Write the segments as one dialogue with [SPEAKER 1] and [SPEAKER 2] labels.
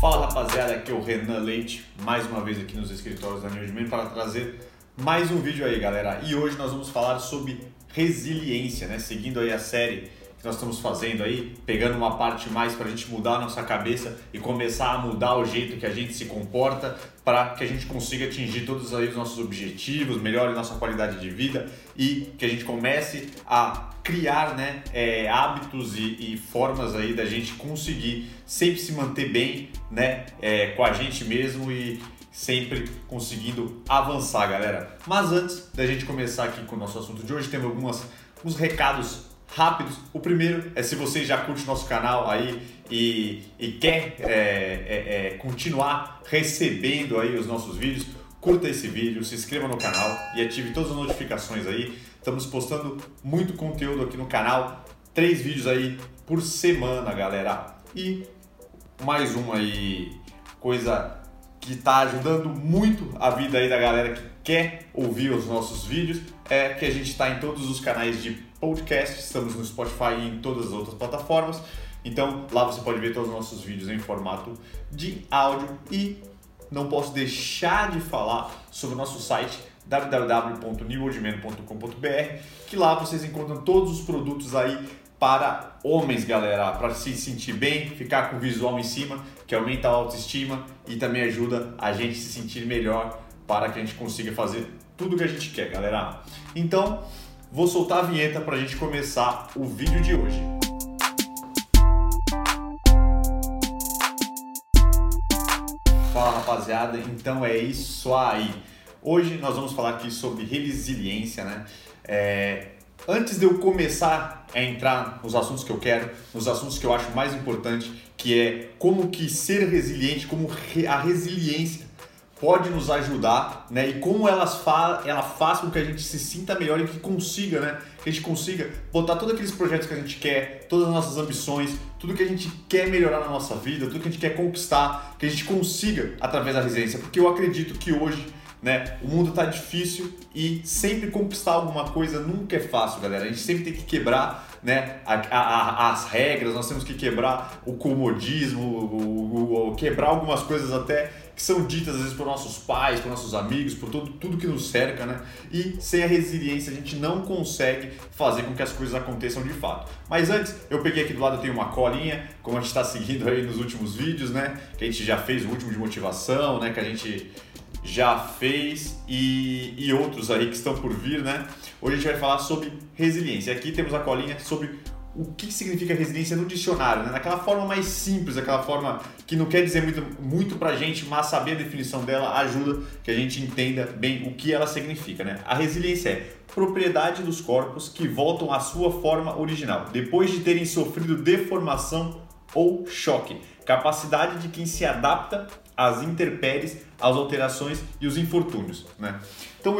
[SPEAKER 1] Fala rapaziada, aqui é o Renan Leite, mais uma vez aqui nos escritórios da Newsman para trazer mais um vídeo aí, galera. E hoje nós vamos falar sobre resiliência, né? Seguindo aí a série nós estamos fazendo aí, pegando uma parte mais para a gente mudar a nossa cabeça e começar a mudar o jeito que a gente se comporta para que a gente consiga atingir todos aí os nossos objetivos, melhore nossa qualidade de vida e que a gente comece a criar né, é, hábitos e, e, formas aí da gente conseguir sempre se manter bem né, é, com a gente mesmo e sempre conseguindo avançar, galera. Mas antes da gente começar aqui com o nosso assunto de hoje, temos alguns recados rápidos. O primeiro é se você já curte nosso canal aí e, e quer é, é, é, continuar recebendo aí os nossos vídeos, curta esse vídeo, se inscreva no canal e ative todas as notificações aí. Estamos postando muito conteúdo aqui no canal, três vídeos aí por semana, galera. E mais uma aí coisa que está ajudando muito a vida aí da galera que quer ouvir os nossos vídeos é que a gente está em todos os canais de podcast, estamos no Spotify e em todas as outras plataformas. Então lá você pode ver todos os nossos vídeos em formato de áudio e não posso deixar de falar sobre o nosso site www.newoldman.com.br que lá vocês encontram todos os produtos aí para homens, galera, para se sentir bem, ficar com o visual em cima, que aumenta a autoestima e também ajuda a gente se sentir melhor para que a gente consiga fazer tudo o que a gente quer, galera. Então, vou soltar a vinheta para a gente começar o vídeo de hoje. Fala rapaziada, então é isso aí. Hoje nós vamos falar aqui sobre resiliência, né? É, antes de eu começar a entrar nos assuntos que eu quero, nos assuntos que eu acho mais importante, que é como que ser resiliente, como a resiliência pode nos ajudar, né? E como elas fa ela faz com que a gente se sinta melhor e que consiga, né? Que a gente consiga botar todos aqueles projetos que a gente quer, todas as nossas ambições, tudo que a gente quer melhorar na nossa vida, tudo que a gente quer conquistar, que a gente consiga através da resiliência. Porque eu acredito que hoje né? O mundo tá difícil e sempre conquistar alguma coisa nunca é fácil, galera. A gente sempre tem que quebrar né, a, a, as regras, nós temos que quebrar o comodismo, o, o, o, quebrar algumas coisas até que são ditas às vezes por nossos pais, por nossos amigos, por todo, tudo que nos cerca, né? E sem a resiliência a gente não consegue fazer com que as coisas aconteçam de fato. Mas antes, eu peguei aqui do lado, eu tenho uma colinha, como a gente está seguindo aí nos últimos vídeos, né? Que a gente já fez o último de motivação, né? Que a gente já fez e, e outros aí que estão por vir, né? Hoje a gente vai falar sobre resiliência. Aqui temos a colinha sobre o que significa resiliência no dicionário, né? naquela forma mais simples, aquela forma que não quer dizer muito, muito pra gente, mas saber a definição dela ajuda que a gente entenda bem o que ela significa. Né? A resiliência é propriedade dos corpos que voltam à sua forma original, depois de terem sofrido deformação ou choque. Capacidade de quem se adapta às intempéries, às alterações e os infortúnios, né? Então,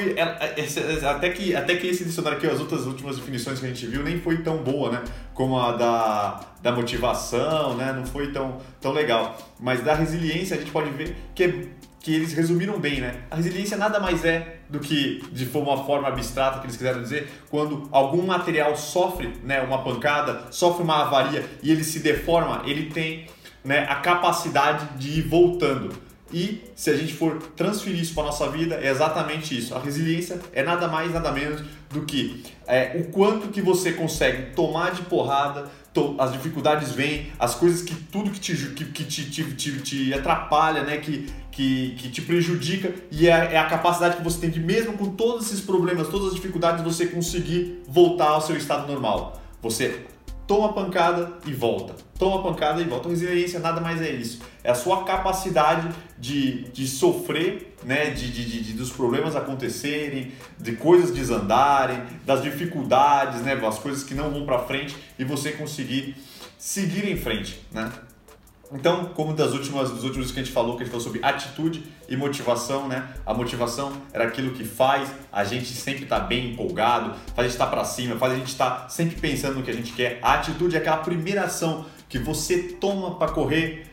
[SPEAKER 1] até que, até que esse dicionário aqui, as outras últimas definições que a gente viu, nem foi tão boa, né? Como a da, da motivação, né? Não foi tão, tão legal. Mas da resiliência, a gente pode ver que, que eles resumiram bem, né? A resiliência nada mais é do que, de uma forma abstrata que eles quiseram dizer, quando algum material sofre né, uma pancada, sofre uma avaria e ele se deforma, ele tem né, a capacidade de ir voltando. E se a gente for transferir isso para a nossa vida, é exatamente isso. A resiliência é nada mais, nada menos do que é, o quanto que você consegue tomar de porrada, to as dificuldades vêm, as coisas que tudo que te, que, que te, te, te, te, atrapalha, né, que, que, que te prejudica, e é, é a capacidade que você tem de, mesmo com todos esses problemas, todas as dificuldades, você conseguir voltar ao seu estado normal. Você toma pancada e volta. Toma pancada e volta. Resiliência nada mais é isso. É a sua capacidade de, de sofrer, né? De, de, de, dos problemas acontecerem, de coisas desandarem, das dificuldades, né? As coisas que não vão para frente e você conseguir seguir em frente, né? Então, como das últimas, dos últimos que a gente falou, que a gente falou sobre atitude e motivação, né? A motivação era aquilo que faz a gente sempre estar tá bem empolgado, faz a gente estar tá para cima, faz a gente estar tá sempre pensando no que a gente quer. A atitude é aquela primeira ação que você toma para correr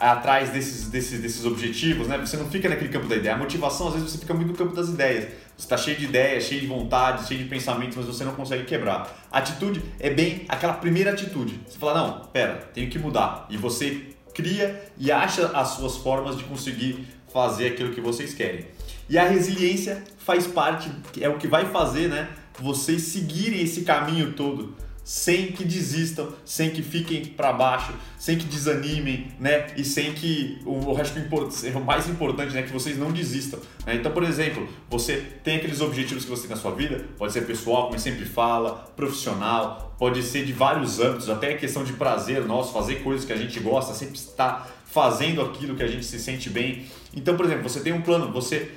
[SPEAKER 1] atrás desses, desses, desses objetivos, né? Você não fica naquele campo da ideia. A motivação, às vezes, você fica muito no campo das ideias. Você está cheio de ideias, cheio de vontade, cheio de pensamentos, mas você não consegue quebrar. A atitude é bem aquela primeira atitude. Você fala, não, pera, tenho que mudar. E você cria e acha as suas formas de conseguir fazer aquilo que vocês querem. E a resiliência faz parte, é o que vai fazer, né, vocês seguirem esse caminho todo sem que desistam, sem que fiquem para baixo, sem que desanimem, né? E sem que o, que o mais importante, né, que vocês não desistam. Né? Então, por exemplo, você tem aqueles objetivos que você tem na sua vida, pode ser pessoal, como sempre fala, profissional, pode ser de vários âmbitos, até questão de prazer nosso, fazer coisas que a gente gosta, sempre estar fazendo aquilo que a gente se sente bem. Então, por exemplo, você tem um plano, você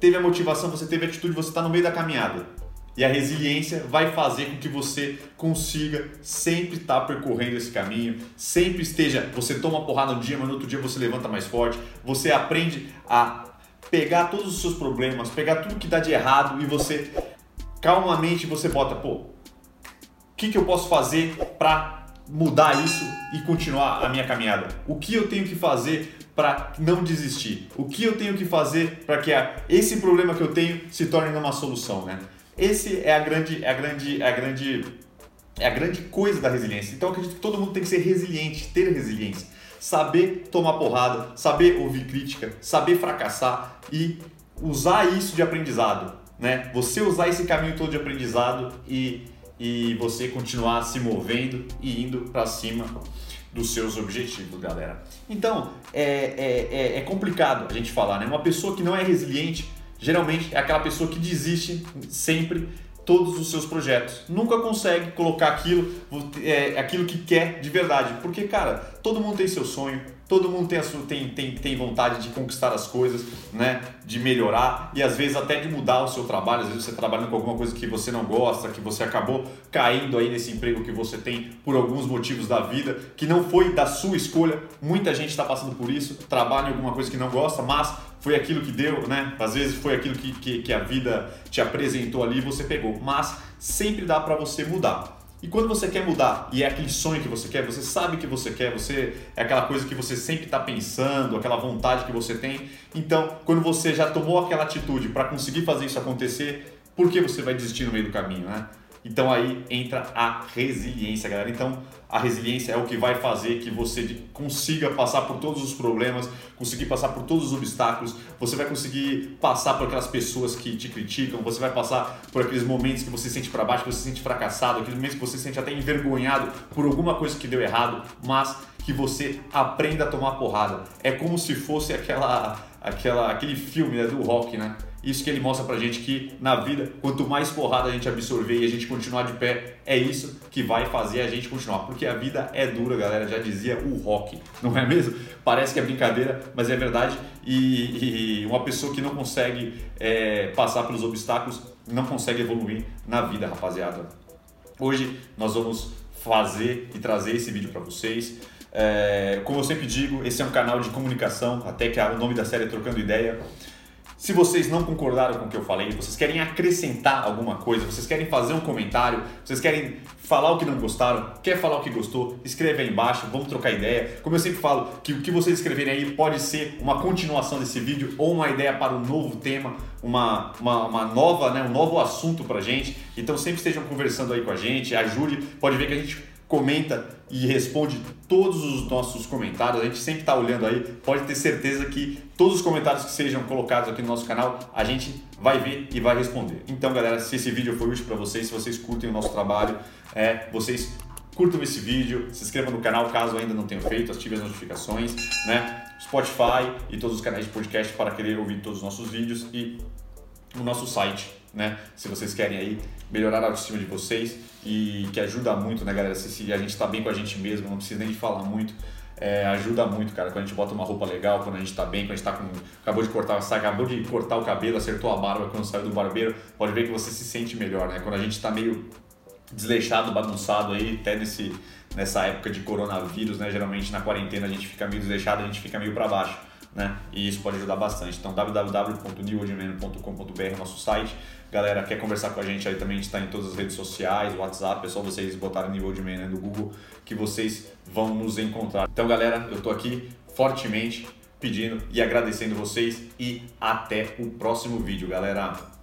[SPEAKER 1] teve a motivação, você teve a atitude, você está no meio da caminhada e a resiliência vai fazer com que você consiga sempre estar tá percorrendo esse caminho, sempre esteja. Você toma porrada um dia, mas no outro dia você levanta mais forte. Você aprende a pegar todos os seus problemas, pegar tudo que dá de errado e você calmamente você bota, pô, o que, que eu posso fazer para mudar isso e continuar a minha caminhada? O que eu tenho que fazer para não desistir? O que eu tenho que fazer para que esse problema que eu tenho se torne uma solução, né? Esse é a grande, é a grande, é a grande, é a grande coisa da resiliência. Então eu acredito que todo mundo tem que ser resiliente, ter resiliência, saber tomar porrada, saber ouvir crítica, saber fracassar e usar isso de aprendizado, né? Você usar esse caminho todo de aprendizado e e você continuar se movendo e indo para cima dos seus objetivos, galera. Então, é, é, é, é complicado a gente falar, né? Uma pessoa que não é resiliente, geralmente é aquela pessoa que desiste sempre todos os seus projetos. Nunca consegue colocar aquilo, é, aquilo que quer de verdade. Porque, cara, todo mundo tem seu sonho, todo mundo tem, sua, tem, tem, tem vontade de conquistar as coisas, né? De melhorar e às vezes até de mudar o seu trabalho. Às vezes você trabalhando com alguma coisa que você não gosta, que você acabou caindo aí nesse emprego que você tem por alguns motivos da vida, que não foi da sua escolha. Muita gente está passando por isso, trabalha em alguma coisa que não gosta, mas foi aquilo que deu, né? Às vezes foi aquilo que, que, que a vida te apresentou ali e você pegou. Mas sempre dá para você mudar. E quando você quer mudar e é aquele sonho que você quer, você sabe que você quer, você é aquela coisa que você sempre está pensando, aquela vontade que você tem. Então, quando você já tomou aquela atitude para conseguir fazer isso acontecer, por que você vai desistir no meio do caminho, né? Então aí entra a resiliência, galera. Então a resiliência é o que vai fazer que você consiga passar por todos os problemas, conseguir passar por todos os obstáculos, você vai conseguir passar por aquelas pessoas que te criticam, você vai passar por aqueles momentos que você se sente para baixo, que você se sente fracassado, aqueles momentos que você se sente até envergonhado por alguma coisa que deu errado, mas que você aprenda a tomar porrada. É como se fosse aquela, aquela, aquele filme né, do rock, né? Isso que ele mostra pra gente que na vida, quanto mais porrada a gente absorver e a gente continuar de pé, é isso que vai fazer a gente continuar. Porque a vida é dura, galera, já dizia o rock, não é mesmo? Parece que é brincadeira, mas é verdade. E, e uma pessoa que não consegue é, passar pelos obstáculos não consegue evoluir na vida, rapaziada. Hoje nós vamos fazer e trazer esse vídeo para vocês. É, como eu sempre digo, esse é um canal de comunicação, até que o nome da série é Trocando Ideia. Se vocês não concordaram com o que eu falei, vocês querem acrescentar alguma coisa, vocês querem fazer um comentário, vocês querem falar o que não gostaram, quer falar o que gostou, escreve aí embaixo, vamos trocar ideia. Como eu sempre falo, que o que vocês escreverem aí pode ser uma continuação desse vídeo ou uma ideia para um novo tema, uma, uma, uma nova, né, um novo assunto pra gente. Então sempre estejam conversando aí com a gente, a Júlia pode ver que a gente comenta e responde todos os nossos comentários. A gente sempre está olhando aí. Pode ter certeza que todos os comentários que sejam colocados aqui no nosso canal, a gente vai ver e vai responder. Então, galera, se esse vídeo foi útil para vocês, se vocês curtem o nosso trabalho, é, vocês curtam esse vídeo, se inscrevam no canal caso ainda não tenham feito, ative as notificações, né? Spotify e todos os canais de podcast para querer ouvir todos os nossos vídeos e o nosso site né? Se vocês querem aí melhorar a autoestima de vocês e que ajuda muito, né, galera? Se, se a gente está bem com a gente mesmo, não precisa nem de falar muito. É, ajuda muito, cara, quando a gente bota uma roupa legal, quando a gente tá bem, quando a gente tá com. Acabou de cortar, acabou de cortar o cabelo, acertou a barba quando saiu do barbeiro, pode ver que você se sente melhor, né? Quando a gente tá meio desleixado, bagunçado aí, até nesse, nessa época de coronavírus, né? Geralmente na quarentena a gente fica meio desleixado, a gente fica meio para baixo, né? E isso pode ajudar bastante. Então www.newordman.com.br é nosso site. Galera, quer conversar com a gente aí também, a gente está em todas as redes sociais, WhatsApp, é só vocês botarem nível de man né, no Google que vocês vão nos encontrar. Então, galera, eu estou aqui fortemente pedindo e agradecendo vocês e até o próximo vídeo, galera.